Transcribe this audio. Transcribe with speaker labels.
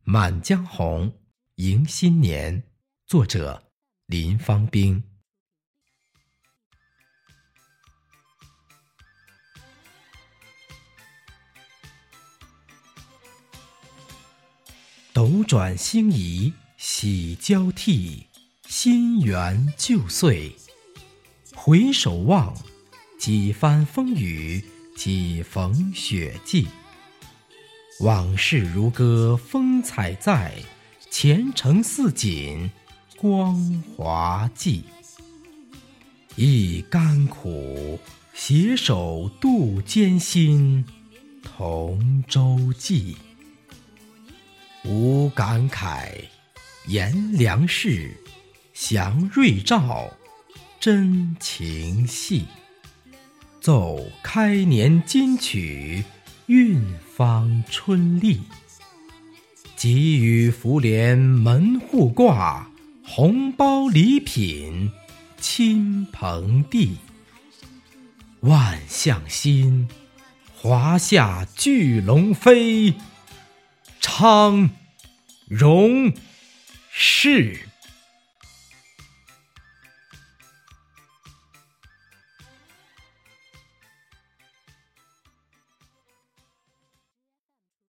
Speaker 1: 《满江红·迎新年》作者林芳兵。斗转星移，喜交替，新元旧岁。回首望，几番风雨，几逢雪霁。往事如歌，风采在；前程似锦，光华际。忆甘苦，携手度艰辛，同舟济。无感慨，言良事，祥瑞兆，真情系。奏开年金曲。运芳春丽，给予福联门户挂，红包礼品亲朋递。万象新，华夏巨龙飞，昌荣事。